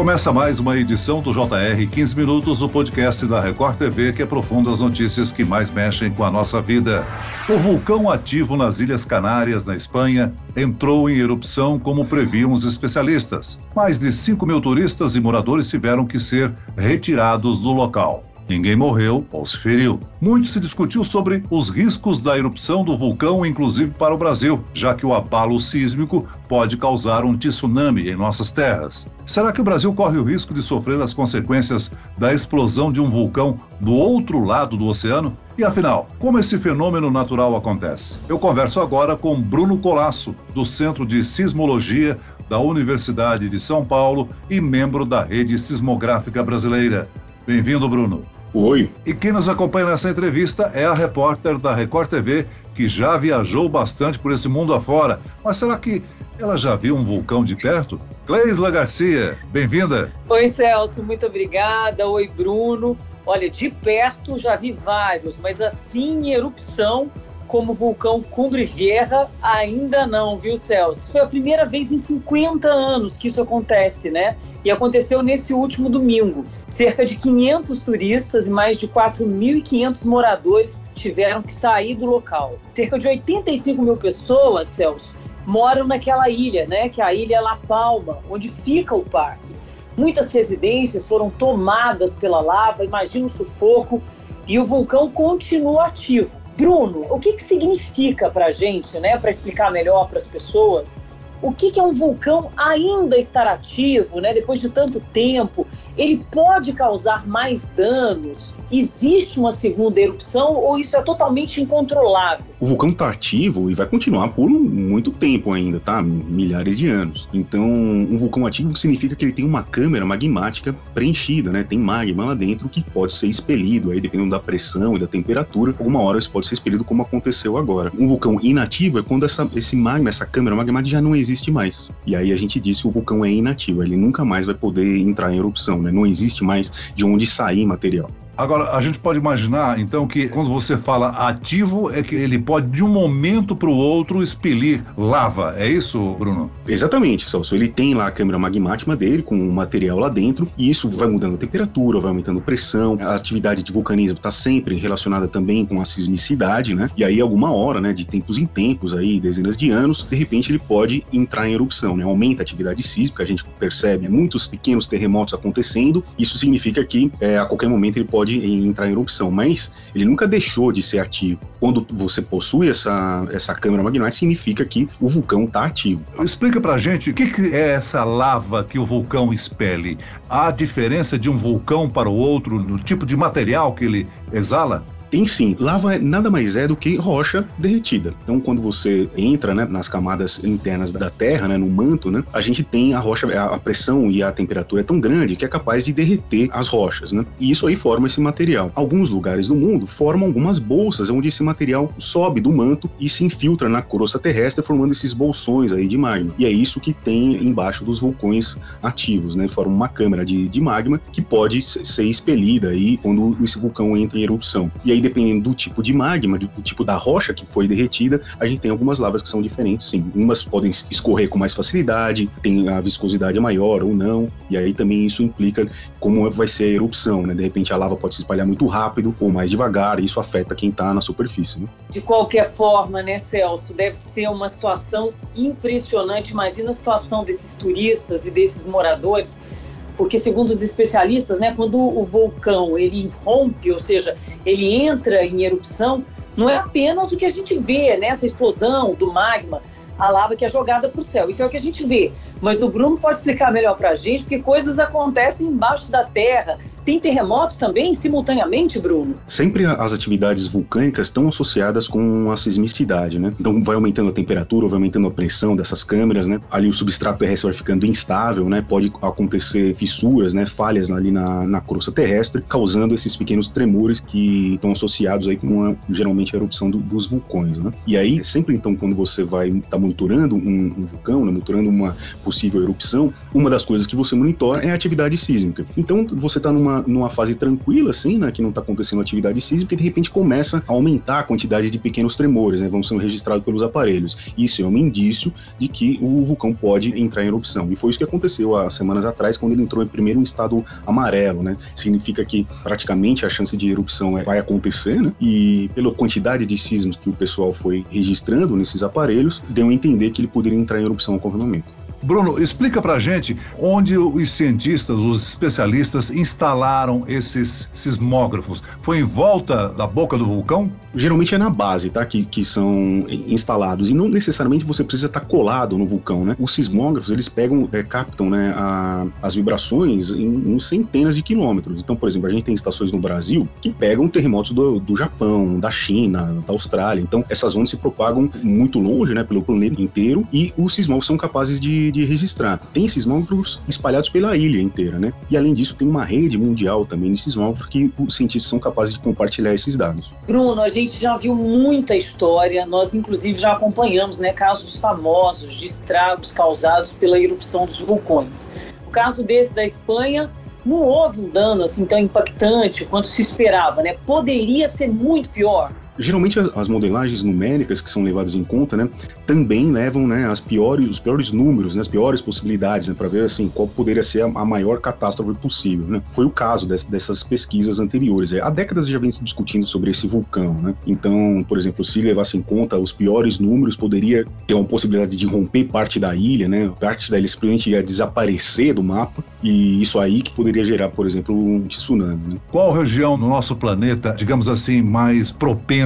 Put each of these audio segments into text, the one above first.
Começa mais uma edição do JR 15 Minutos, o podcast da Record TV que aprofunda as notícias que mais mexem com a nossa vida. O vulcão ativo nas Ilhas Canárias, na Espanha, entrou em erupção como previam os especialistas. Mais de 5 mil turistas e moradores tiveram que ser retirados do local. Ninguém morreu ou se feriu. Muito se discutiu sobre os riscos da erupção do vulcão, inclusive para o Brasil, já que o abalo sísmico pode causar um tsunami em nossas terras. Será que o Brasil corre o risco de sofrer as consequências da explosão de um vulcão do outro lado do oceano? E afinal, como esse fenômeno natural acontece? Eu converso agora com Bruno Colasso, do Centro de Sismologia da Universidade de São Paulo e membro da Rede Sismográfica Brasileira. Bem-vindo, Bruno. Oi. E quem nos acompanha nessa entrevista é a repórter da Record TV, que já viajou bastante por esse mundo afora. Mas será que ela já viu um vulcão de perto? Cleisla Garcia, bem-vinda. Oi, Celso, muito obrigada. Oi, Bruno. Olha, de perto já vi vários, mas assim em erupção, como vulcão Cumbre Vieja, ainda não, viu, Celso? Foi a primeira vez em 50 anos que isso acontece, né? E aconteceu nesse último domingo. Cerca de 500 turistas e mais de 4.500 moradores tiveram que sair do local. Cerca de 85 mil pessoas, Celso, moram naquela ilha, né? Que é a ilha La Palma, onde fica o parque. Muitas residências foram tomadas pela lava, imagina o sufoco, e o vulcão continua ativo. Bruno, o que, que significa para a gente, né, para explicar melhor para as pessoas, o que, que é um vulcão ainda estar ativo, né, depois de tanto tempo? Ele pode causar mais danos? Existe uma segunda erupção ou isso é totalmente incontrolável? O vulcão está ativo e vai continuar por muito tempo ainda, tá? Milhares de anos. Então, um vulcão ativo significa que ele tem uma câmara magmática preenchida, né? Tem magma lá dentro que pode ser expelido, aí dependendo da pressão e da temperatura, alguma hora isso pode ser expelido como aconteceu agora. Um vulcão inativo é quando essa, esse magma, essa câmara magmática já não existe mais. E aí a gente diz que o vulcão é inativo, ele nunca mais vai poder entrar em erupção, né? Não existe mais de onde sair material. Agora, a gente pode imaginar, então, que quando você fala ativo, é que ele pode, de um momento para o outro, expelir lava. É isso, Bruno? Exatamente, Celso. Ele tem lá a câmara magmática dele, com o material lá dentro, e isso vai mudando a temperatura, vai aumentando a pressão. A atividade de vulcanismo está sempre relacionada também com a sismicidade, né? E aí, alguma hora, né, de tempos em tempos, aí, dezenas de anos, de repente ele pode entrar em erupção, né? Aumenta a atividade sísmica, a gente percebe muitos pequenos terremotos acontecendo. Isso significa que é, a qualquer momento ele pode pode entrar em erupção, mas ele nunca deixou de ser ativo. Quando você possui essa, essa câmara magmática, significa que o vulcão está ativo. Explica pra gente o que, que é essa lava que o vulcão expele. Há diferença de um vulcão para o outro no tipo de material que ele exala? Tem sim. Lava nada mais é do que rocha derretida. Então, quando você entra né, nas camadas internas da Terra, né, no manto, né, a gente tem a rocha, a pressão e a temperatura é tão grande que é capaz de derreter as rochas, né? E isso aí forma esse material. Alguns lugares do mundo formam algumas bolsas onde esse material sobe do manto e se infiltra na crosta terrestre, formando esses bolsões aí de magma. E é isso que tem embaixo dos vulcões ativos, né? Forma uma câmara de, de magma que pode ser expelida aí quando esse vulcão entra em erupção. E aí aí, dependendo do tipo de magma, do, tipo da rocha que foi derretida, a gente tem algumas lavas que são diferentes, sim. Umas podem escorrer com mais facilidade, tem a viscosidade maior ou não, e aí também isso implica como vai ser a erupção, né? De repente a lava pode se espalhar muito rápido ou mais devagar, e isso afeta quem está na superfície. Né? De qualquer forma, né, Celso, deve ser uma situação impressionante. Imagina a situação desses turistas e desses moradores porque segundo os especialistas, né, quando o vulcão ele rompe, ou seja, ele entra em erupção, não é apenas o que a gente vê, né, essa explosão do magma, a lava que é jogada para o céu. Isso é o que a gente vê. Mas o Bruno pode explicar melhor para a gente, porque coisas acontecem embaixo da terra, tem terremotos também simultaneamente, Bruno? Sempre as atividades vulcânicas estão associadas com a sismicidade, né? Então vai aumentando a temperatura, vai aumentando a pressão dessas câmeras, né? Ali o substrato terrestre vai ficando instável, né? Pode acontecer fissuras, né? Falhas ali na, na crosta terrestre, causando esses pequenos tremores que estão associados aí com a, geralmente a erupção do, dos vulcões, né? E aí, sempre então, quando você vai estar tá monitorando um, um vulcão, né? monitorando uma possível erupção, uma das coisas que você monitora é a atividade sísmica. Então, você está numa numa, fase tranquila, assim, né, que não está acontecendo atividade sísmica, e de repente começa a aumentar a quantidade de pequenos tremores, né, vão sendo registrados pelos aparelhos. Isso é um indício de que o vulcão pode entrar em erupção. E foi isso que aconteceu há semanas atrás, quando ele entrou em primeiro em estado amarelo, né? Significa que praticamente a chance de erupção é, vai acontecer, né? E pela quantidade de sismos que o pessoal foi registrando nesses aparelhos, deu a entender que ele poderia entrar em erupção a qualquer momento. Bruno, explica pra gente onde os cientistas, os especialistas instalaram esses sismógrafos. Foi em volta da boca do vulcão? Geralmente é na base, tá? Que, que são instalados. E não necessariamente você precisa estar colado no vulcão, né? Os sismógrafos, eles pegam, é, captam né, a, as vibrações em, em, centenas de quilômetros. Então, por exemplo, a gente tem estações no Brasil que pegam terremotos do, do Japão, da China, da Austrália. Então, essas ondas se propagam muito longe, né? Pelo planeta inteiro. E os sismógrafos são capazes de de, registrar. Tem sismógrafos espalhados pela ilha inteira, né? E além disso, tem uma rede mundial também de sismógrafos que os cientistas são capazes de compartilhar esses dados. Bruno, a gente já viu muita história, nós inclusive já acompanhamos né, casos famosos de estragos causados pela erupção dos vulcões. O caso desse da Espanha não houve um dano assim tão impactante quanto se esperava, né? Poderia ser muito pior. Geralmente as, as, modelagens numéricas que são levadas em conta, né, também levam, né, as piores, os piores números, né, as piores possibilidades, né, para ver assim qual poderia ser a, a, maior catástrofe possível, né. Foi o caso des, dessas pesquisas anteriores. É, há décadas já vem se discutindo sobre esse vulcão, né. Então, por exemplo, se levasse em conta os piores números, poderia ter uma possibilidade de romper parte da ilha, né, parte da ilha simplesmente ia desaparecer do mapa e isso aí que poderia gerar, por exemplo, um tsunami. Né. Qual região no nosso planeta, digamos assim, mais propensa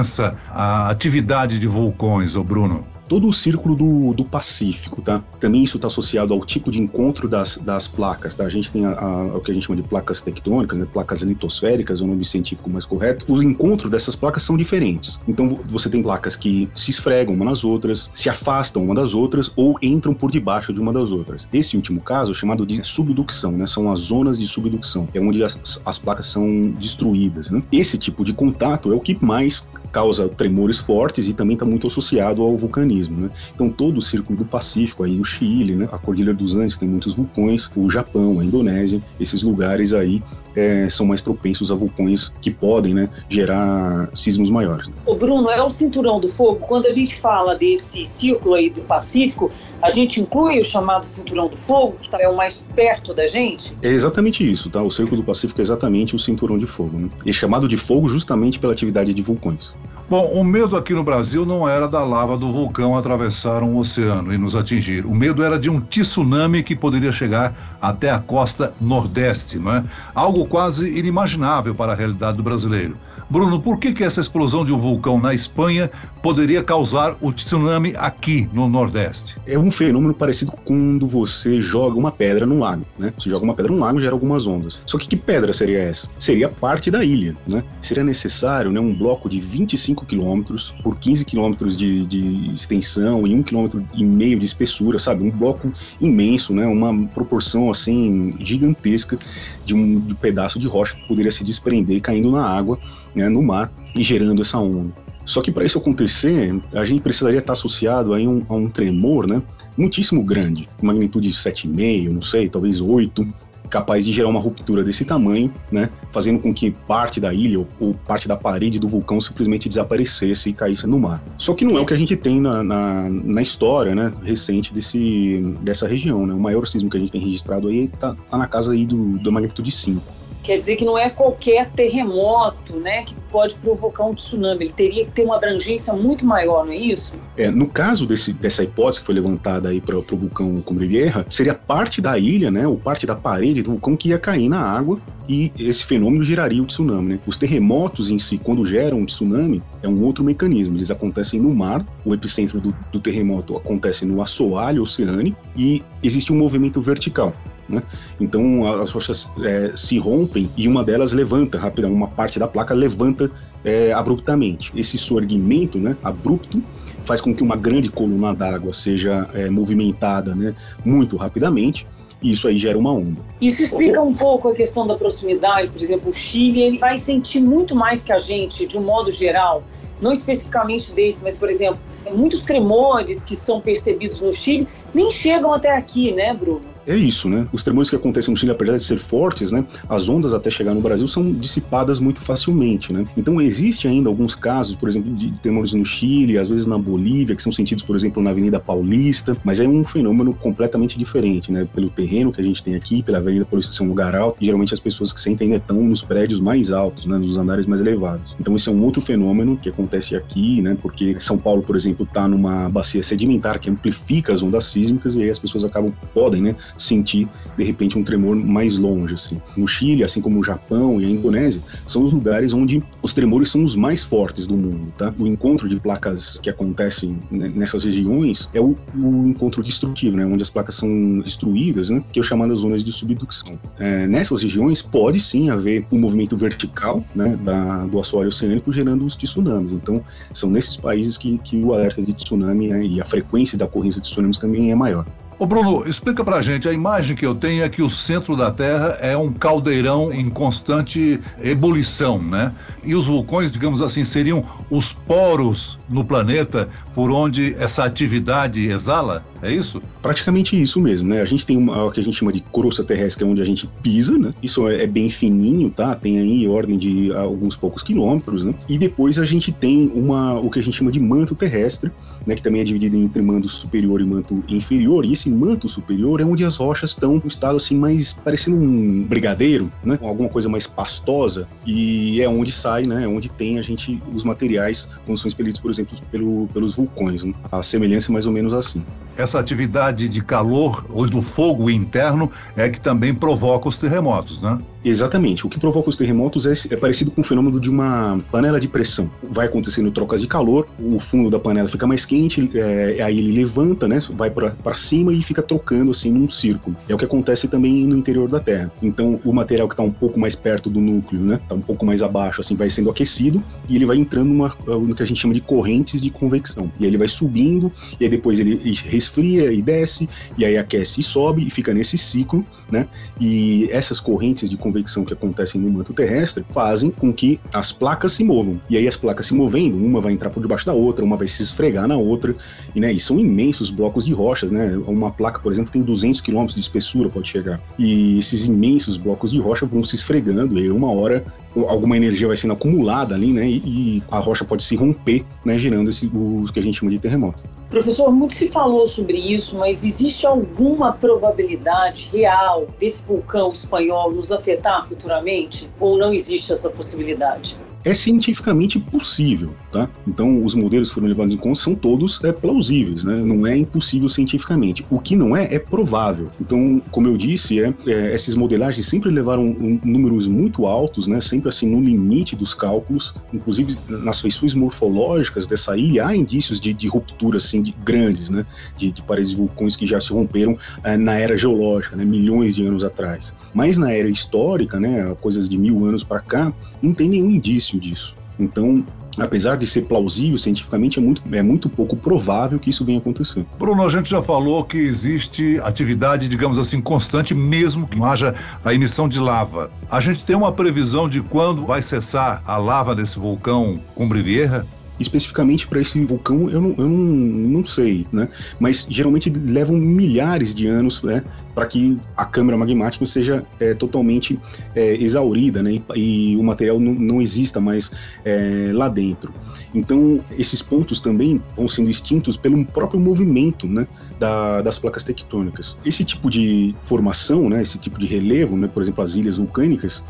a atividade de vulcões, ô Bruno? todo o círculo do, do Pacífico, tá? Também isso está associado ao tipo de encontro das, das placas, tá? A gente tem a, a, o que a gente chama de placas tectônicas, né? placas litosféricas, é o nome científico mais correto. Os encontros dessas placas são diferentes. Então você tem placas que se esfregam uma nas outras, se afastam uma das outras ou entram por debaixo de uma das outras. Esse último caso é chamado de subducção, né? São as zonas de subdução, é onde as, as placas são destruídas, né? Esse tipo de contato é o que mais causa tremores fortes e também está muito associado ao vulcanismo. Né? Então todo o círculo do Pacífico, aí o Chile, né? a Cordilheira dos Andes tem muitos vulcões, o Japão, a Indonésia, esses lugares aí é, são mais propensos a vulcões que podem né, gerar sismos maiores. O Bruno, é o cinturão do fogo. Quando a gente fala desse círculo aí do Pacífico, a gente inclui o chamado cinturão do fogo, que é o mais perto da gente? É exatamente isso, tá? O círculo do Pacífico é exatamente o cinturão de fogo. Né? E é chamado de fogo justamente pela atividade de vulcões. Bom, o medo aqui no Brasil não era da lava do vulcão atravessar um oceano e nos atingir. O medo era de um tsunami que poderia chegar até a costa nordeste, não é? Algo quase inimaginável para a realidade do brasileiro. Bruno, por que, que essa explosão de um vulcão na Espanha poderia causar o tsunami aqui no Nordeste? É um fenômeno parecido com quando você joga uma pedra no lago, né? Você joga uma pedra no lago, gera algumas ondas. Só que que pedra seria essa? Seria parte da ilha, né? Seria necessário né, um bloco de 25 quilômetros por 15 quilômetros de, de extensão e um quilômetro e meio de espessura, sabe? Um bloco imenso, né? Uma proporção assim gigantesca de um, de um pedaço de rocha que poderia se desprender caindo na água né, no mar e gerando essa onda. Só que para isso acontecer, a gente precisaria estar associado a um, a um tremor, né, muitíssimo grande, magnitude 7,5, não sei, talvez 8, capaz de gerar uma ruptura desse tamanho, né, fazendo com que parte da ilha ou, ou, parte da parede do vulcão simplesmente desaparecesse e caísse no mar. Só que não é o que a gente tem na, na, na história, né, recente desse, dessa região, né, o maior sismo que a gente tem registrado aí está tá na casa aí do, do magnitude 5. Quer dizer que não é qualquer terremoto né, que pode provocar um tsunami. Ele teria que ter uma abrangência muito maior, não é isso? É, no caso desse, dessa hipótese que foi levantada aí para o vulcão Cumbre seria parte da ilha, né, ou parte da parede do vulcão que ia cair na água e esse fenômeno geraria o tsunami. Né? Os terremotos em si, quando geram um tsunami, é um outro mecanismo. Eles acontecem no mar, o epicentro do, do terremoto acontece no assoalho oceânico e existe um movimento vertical. Né? Então as rochas é, se rompem e uma delas levanta rapidamente, uma parte da placa levanta é, abruptamente. Esse sorgimento né, abrupto faz com que uma grande coluna d'água seja é, movimentada né, muito rapidamente e isso aí gera uma onda. Isso explica um pouco a questão da proximidade, por exemplo, o Chile ele vai sentir muito mais que a gente, de um modo geral, não especificamente desse, mas por exemplo, Muitos tremores que são percebidos no Chile nem chegam até aqui, né, Bruno? É isso, né? Os tremores que acontecem no Chile, apesar de ser fortes, né? As ondas até chegar no Brasil são dissipadas muito facilmente, né? Então existe ainda alguns casos, por exemplo, de tremores no Chile, às vezes na Bolívia, que são sentidos, por exemplo, na Avenida Paulista, mas é um fenômeno completamente diferente, né? Pelo terreno que a gente tem aqui, pela Avenida Paulista ser um lugar alto, e geralmente as pessoas que sentem estão nos prédios mais altos, né? Nos andares mais elevados. Então esse é um outro fenômeno que acontece aqui, né? Porque São Paulo, por exemplo, está numa bacia sedimentar que amplifica as ondas sísmicas e aí as pessoas acabam, podem, né? sentir de repente um tremor mais longe. Assim. No Chile, assim como o Japão e a Indonésia, são os lugares onde os tremores são os mais fortes do mundo. Tá? O encontro de placas que acontecem nessas regiões é o, o encontro destrutivo, né? onde as placas são destruídas, né? que é o chamado zonas de subducção. É, nessas regiões pode sim haver um movimento vertical né? da, do assoalho oceânico gerando os tsunamis. Então, são nesses países que, que o alerta de tsunami né? e a frequência da ocorrência de tsunamis também é maior. Ô Bruno, explica pra gente, a imagem que eu tenho é que o centro da Terra é um caldeirão em constante ebulição, né? E os vulcões, digamos assim, seriam os poros no planeta por onde essa atividade exala? É isso? Praticamente isso mesmo, né? A gente tem uma, o que a gente chama de crosta terrestre, é onde a gente pisa, né? Isso é, é bem fininho, tá? Tem aí ordem de alguns poucos quilômetros, né? E depois a gente tem uma, o que a gente chama de manto terrestre, né? Que também é dividido entre manto superior e manto inferior. E esse esse manto superior é onde as rochas estão em estado assim mais parecendo um brigadeiro, né? Alguma coisa mais pastosa e é onde sai, né? É onde tem a gente os materiais quando são expelidos, por exemplo, pelo, pelos vulcões. Né? A semelhança é mais ou menos assim. Essa atividade de calor ou do fogo interno é que também provoca os terremotos, né? Exatamente. O que provoca os terremotos é, é parecido com o fenômeno de uma panela de pressão. Vai acontecendo trocas de calor, o fundo da panela fica mais quente, é, aí ele levanta, né? Vai para cima e fica trocando assim num círculo. É o que acontece também no interior da Terra. Então, o material que está um pouco mais perto do núcleo, né, está um pouco mais abaixo, assim, vai sendo aquecido e ele vai entrando numa, no que a gente chama de correntes de convecção. E aí ele vai subindo e aí depois ele resfria e desce e aí aquece e sobe e fica nesse ciclo, né? E essas correntes de convecção que acontecem no manto terrestre fazem com que as placas se movam. E aí as placas se movendo, uma vai entrar por debaixo da outra, uma vai se esfregar na outra, e, né, e são imensos blocos de rochas, né? Uma placa, por exemplo, tem 200 km de espessura, pode chegar. E esses imensos blocos de rocha vão se esfregando, e uma hora alguma energia vai sendo acumulada ali, né? E, e a rocha pode se romper, né? Gerando esse, os que a gente chama de terremoto. Professor, muito se falou sobre isso, mas existe alguma probabilidade real desse vulcão espanhol nos afetar futuramente? Ou não existe essa possibilidade? É cientificamente possível, tá? Então, os modelos que foram levados em conta são todos é, plausíveis, né? Não é impossível cientificamente. O que não é, é provável. Então, como eu disse, é, é essas modelagens sempre levaram um, números muito altos, né? Sempre assim, no limite dos cálculos. Inclusive, nas feições morfológicas dessa ilha, há indícios de, de ruptura, assim, de, grandes, né? De, de paredes de vulcões que já se romperam é, na era geológica, né? Milhões de anos atrás. Mas na era histórica, né? Coisas de mil anos para cá, não tem nenhum indício disso. Então, apesar de ser plausível cientificamente, é muito, é muito pouco provável que isso venha acontecer. Bruno, a gente já falou que existe atividade, digamos assim, constante, mesmo que não haja a emissão de lava. A gente tem uma previsão de quando vai cessar a lava desse vulcão Cumbre Vieja? Especificamente para esse vulcão, eu, não, eu não, não sei, né? Mas geralmente levam milhares de anos né, para que a câmara magmática seja é, totalmente é, exaurida, né? E, e, o material não, não exista mais é, lá dentro. Então, esses pontos também vão sendo extintos pelo próprio movimento né, da, das placas tectônicas. Esse tipo de formação, né, esse tipo de relevo, né, por exemplo, as ilhas vulcânicas,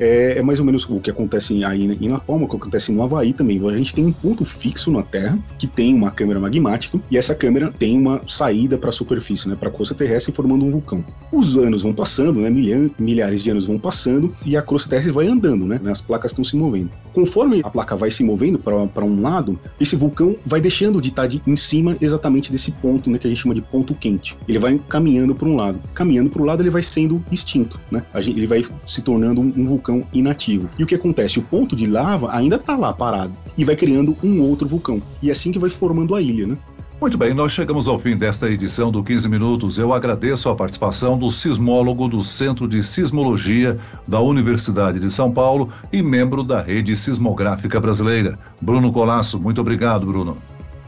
é, é, mais ou menos o que acontece aí em La Palma, o que acontece no Havaí também. A gente tem um ponto fixo na Terra que tem uma câmera magmática e essa câmera tem uma saída para a superfície, né, para a crosta terrestre, formando um vulcão. Os anos vão passando, né, milhares de anos vão passando e a crosta terrestre vai andando, né, as placas estão se movendo. Conforme a placa vai se movendo para um lado, esse vulcão vai deixando de estar de, em cima exatamente desse ponto, né, que a gente chama de ponto quente. Ele vai caminhando para um lado. Caminhando para o lado, ele vai sendo extinto, né? Gente, ele vai se tornando um, um vulcão vulcão inativo. E o que acontece? O ponto de lava ainda está lá parado e vai criando um outro vulcão. E é assim que vai formando a ilha, né? Muito bem, nós chegamos ao fim desta edição do 15 Minutos. Eu agradeço a participação do sismólogo do Centro de Sismologia da Universidade de São Paulo e membro da Rede Sismográfica Brasileira. Bruno Colasso, muito obrigado, Bruno.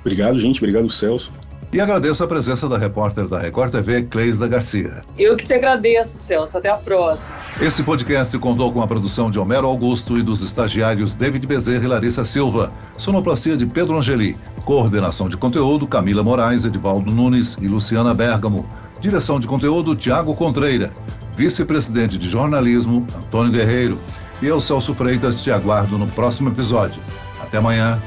Obrigado, gente. Obrigado, Celso. E agradeço a presença da repórter da Record TV, Cleisda Garcia. Eu que te agradeço, Celso. Até a próxima. Esse podcast contou com a produção de Homero Augusto e dos estagiários David Bezerra e Larissa Silva, sonoplastia de Pedro Angeli, coordenação de conteúdo Camila Moraes, Edivaldo Nunes e Luciana Bergamo, direção de conteúdo Tiago Contreira, vice-presidente de jornalismo Antônio Guerreiro. E eu, Celso Freitas, te aguardo no próximo episódio. Até amanhã